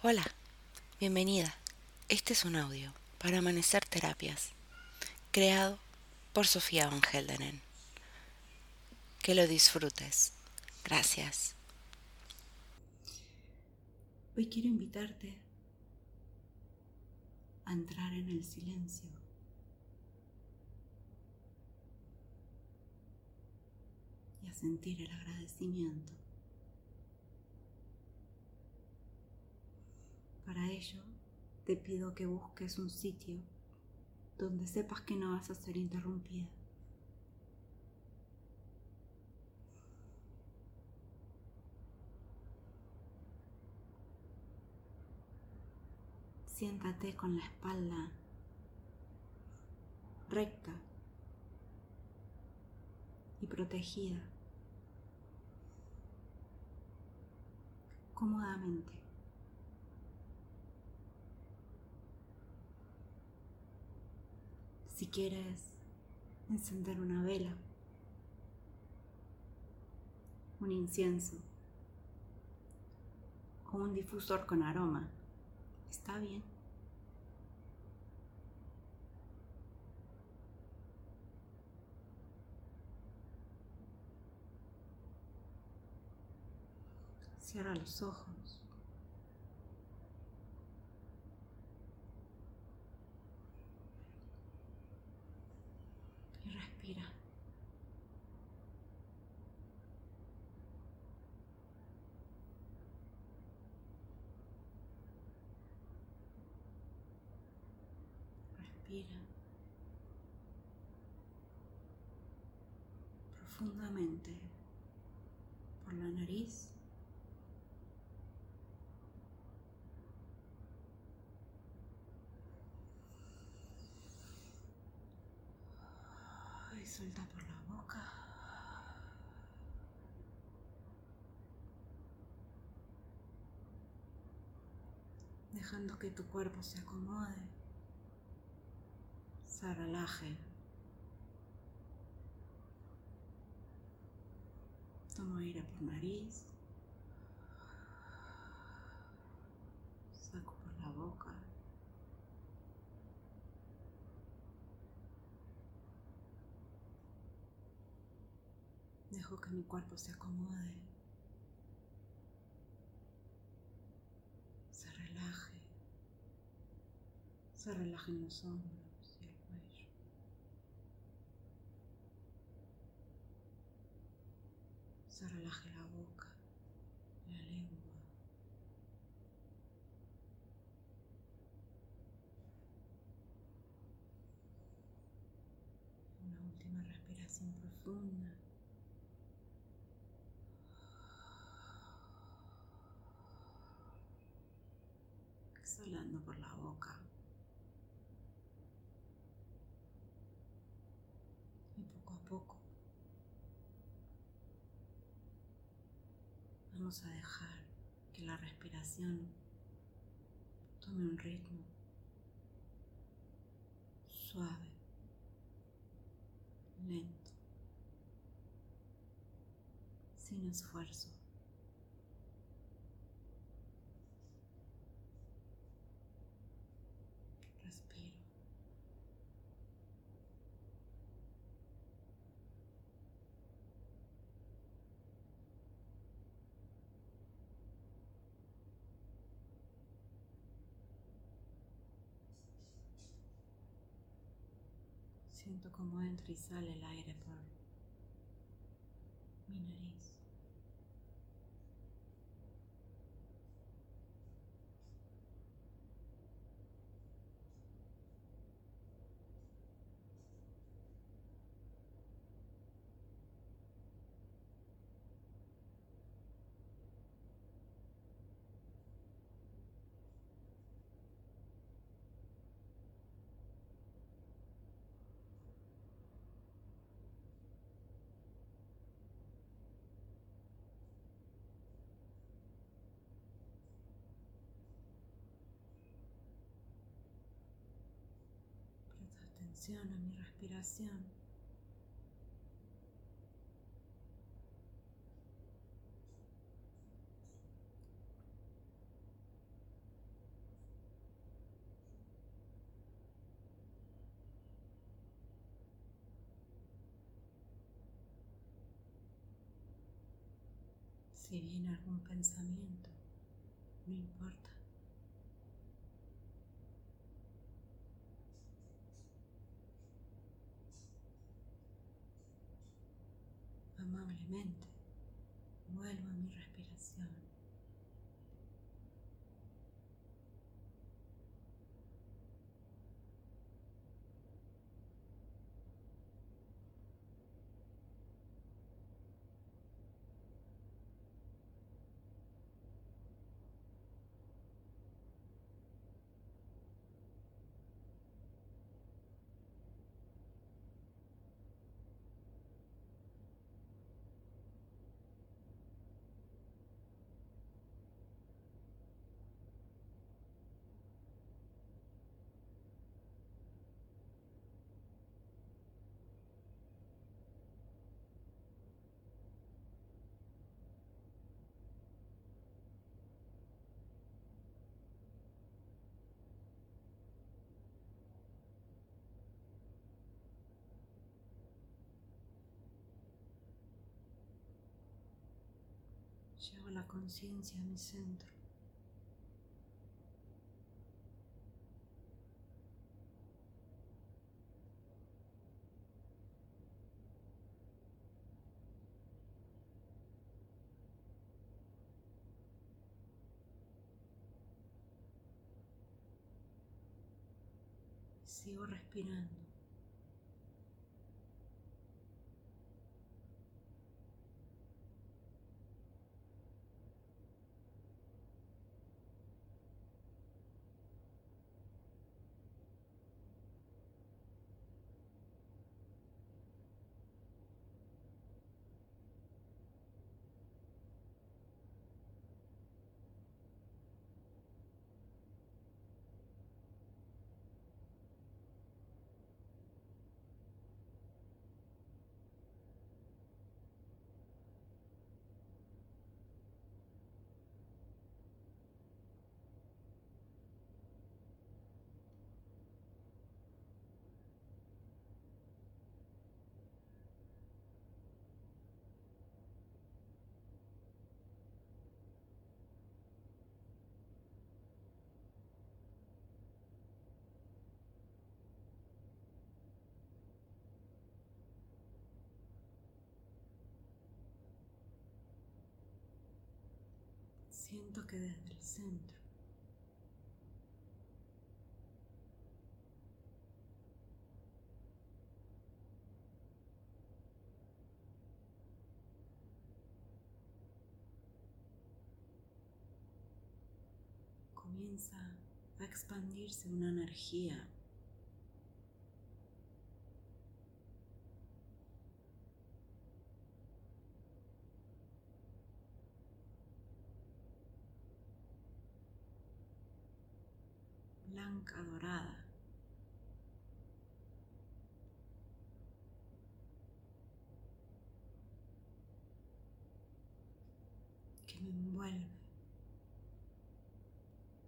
Hola, bienvenida. Este es un audio para Amanecer Terapias, creado por Sofía Van Heldenen. Que lo disfrutes. Gracias. Hoy quiero invitarte a entrar en el silencio. Y a sentir el agradecimiento. Para ello, te pido que busques un sitio donde sepas que no vas a ser interrumpida. Siéntate con la espalda recta y protegida cómodamente. Si quieres encender una vela, un incienso o un difusor con aroma, está bien. Cierra los ojos. Y respira. Profundamente por la nariz. Y suelta por la boca. Dejando que tu cuerpo se acomode, se relaje. Tomo aire por nariz. Saco por la boca. Dejo que mi cuerpo se acomode. Se relaje. Se relajen los hombros y el cuello. Se relaje la boca, la lengua. Una última respiración profunda. Exhalando por la boca. Y poco a poco vamos a dejar que la respiración tome un ritmo suave, lento, sin esfuerzo. Siento cómo entra y sale el aire por atención a mi respiración. Si viene algún pensamiento, no importa. Vuelvo a mi respiración. Llevo la conciencia a mi centro. Sigo respirando. Siento que desde el centro. Comienza a expandirse una energía blanca dorada. que me envuelve,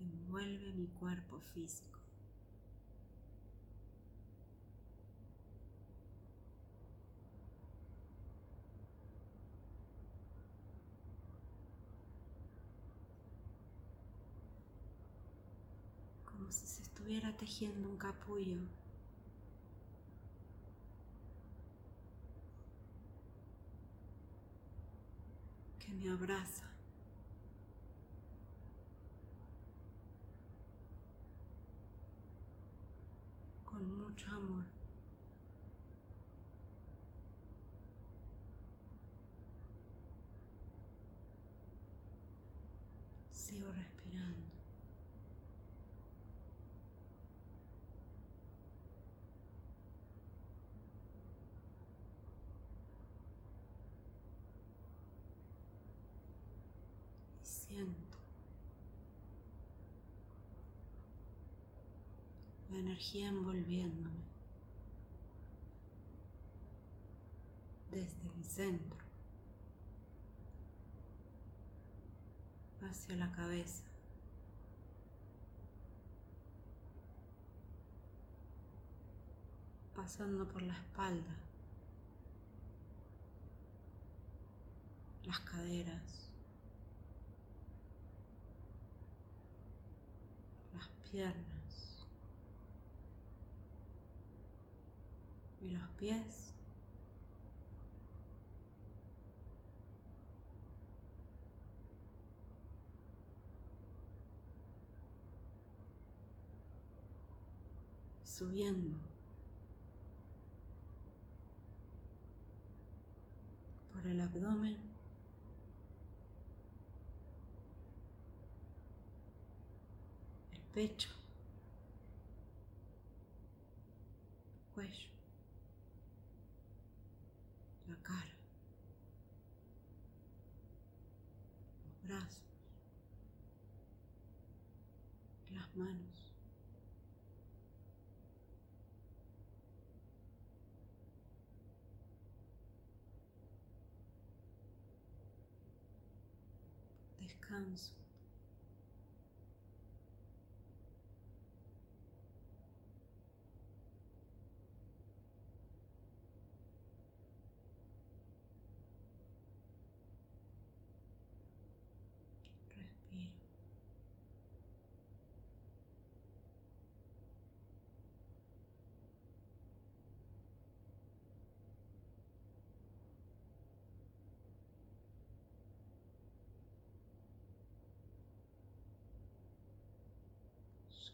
envuelve mi cuerpo físico. como si se estuviera tejiendo un capullo. que me abraza. con mucho amor respirando. Siento la energía envolviéndome desde mi centro hacia la cabeza. pasando por la espalda, las caderas, las piernas. Y los pies. subiendo. Por el abdomen pecho. Cuello. La cara. Los brazos. Las manos. Descanso.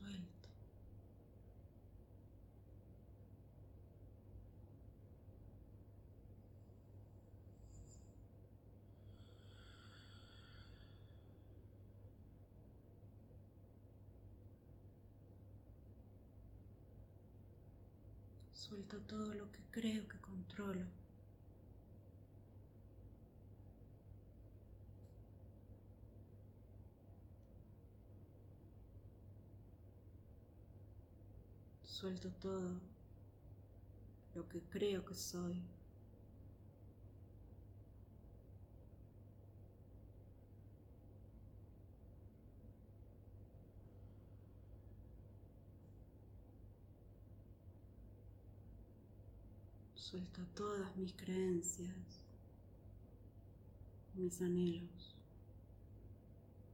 Suelto. Suelto todo lo que creo que controlo. Suelto todo lo que creo que soy. Suelto todas mis creencias, mis anhelos,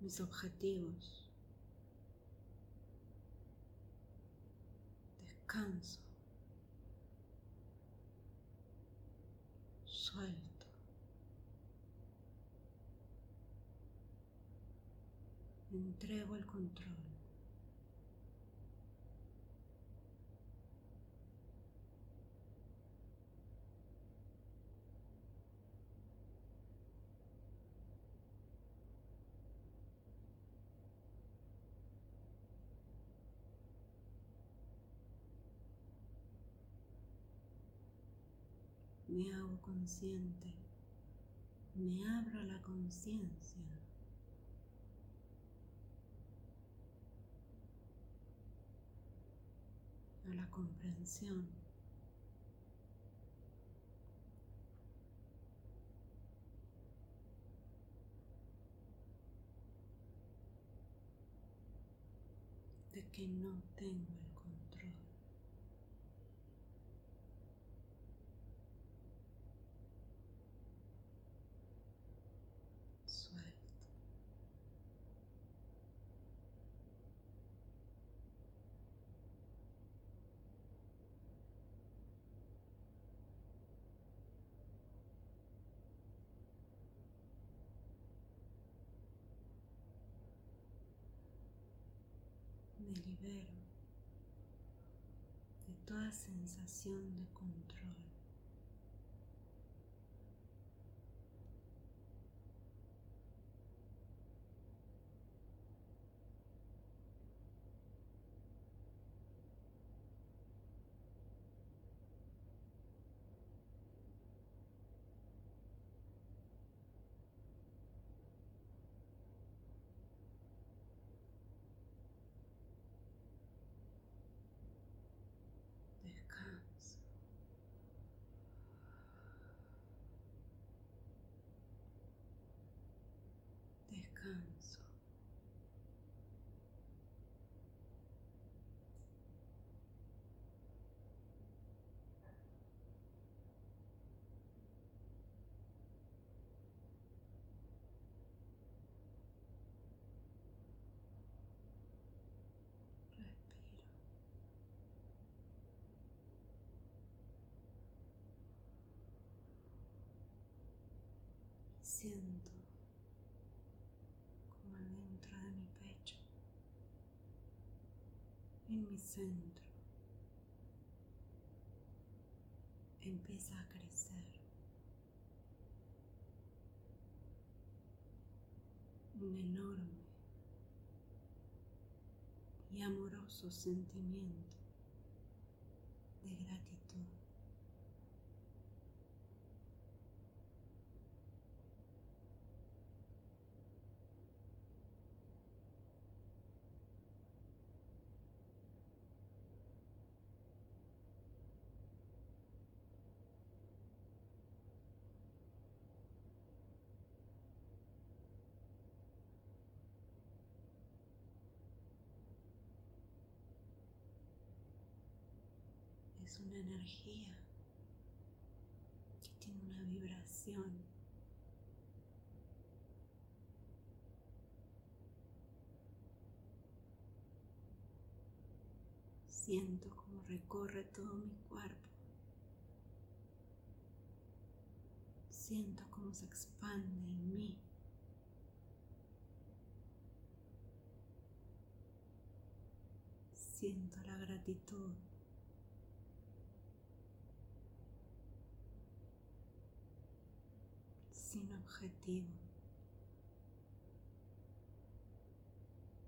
mis objetivos. Descanso. Suelto. Entrego el control. Me hago consciente, me abro a la conciencia. a la comprensión. de que no tengo el control. Suelto. Libero de toda sensación de control. Descanso. Descanso. Siento como adentro de mi pecho, en mi centro, empieza a crecer un enorme y amoroso sentimiento de gratitud. Una energía que tiene una vibración. Siento como recorre todo mi cuerpo. Siento cómo se expande en mí. Siento la gratitud sin objetivo,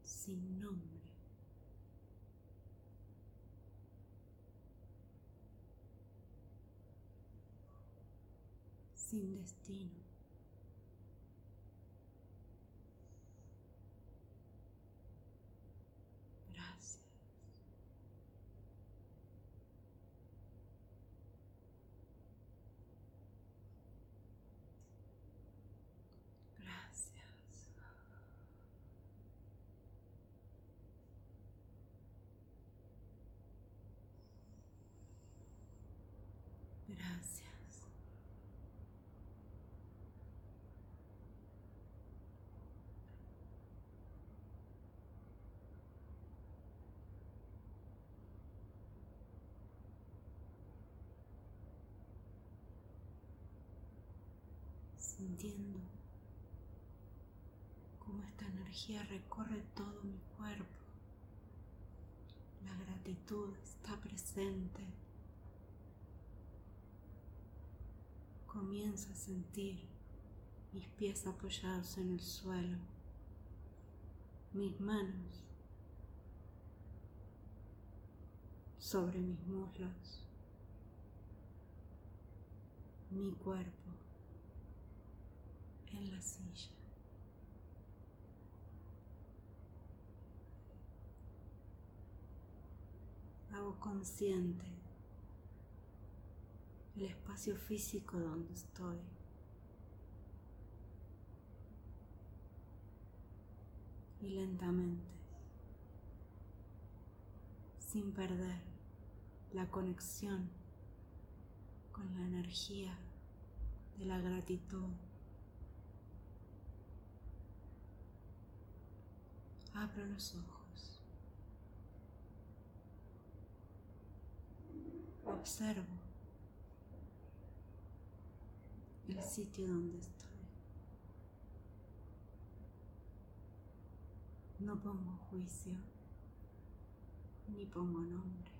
sin nombre. sin destino. Gracias. Gracias. Gracias. Sintiendo cómo esta energía recorre todo mi cuerpo. La gratitud está presente. Comienzo a sentir mis pies apoyados en el suelo, mis manos sobre mis muslos, mi cuerpo en la silla. Hago consciente el espacio físico donde estoy. Y lentamente, sin perder la conexión con la energía de la gratitud, abro los ojos. Observo el sitio donde estoy. No pongo juicio ni pongo nombre.